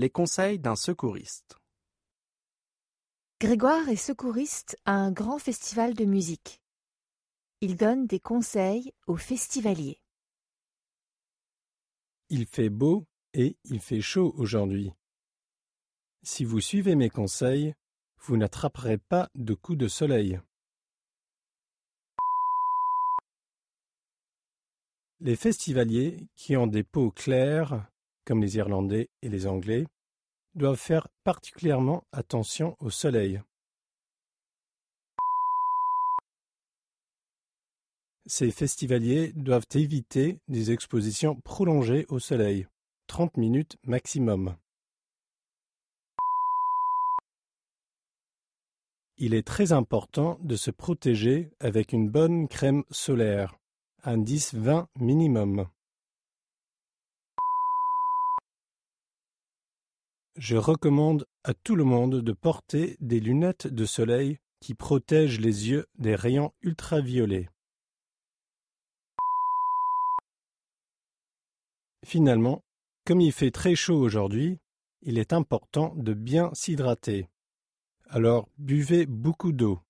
Les conseils d'un secouriste. Grégoire est secouriste à un grand festival de musique. Il donne des conseils aux festivaliers. Il fait beau et il fait chaud aujourd'hui. Si vous suivez mes conseils, vous n'attraperez pas de coups de soleil. Les festivaliers qui ont des peaux claires, comme les Irlandais et les Anglais, doivent faire particulièrement attention au soleil. Ces festivaliers doivent éviter des expositions prolongées au soleil, 30 minutes maximum. Il est très important de se protéger avec une bonne crème solaire, un 10-20 minimum. Je recommande à tout le monde de porter des lunettes de soleil qui protègent les yeux des rayons ultraviolets. Finalement, comme il fait très chaud aujourd'hui, il est important de bien s'hydrater. Alors buvez beaucoup d'eau.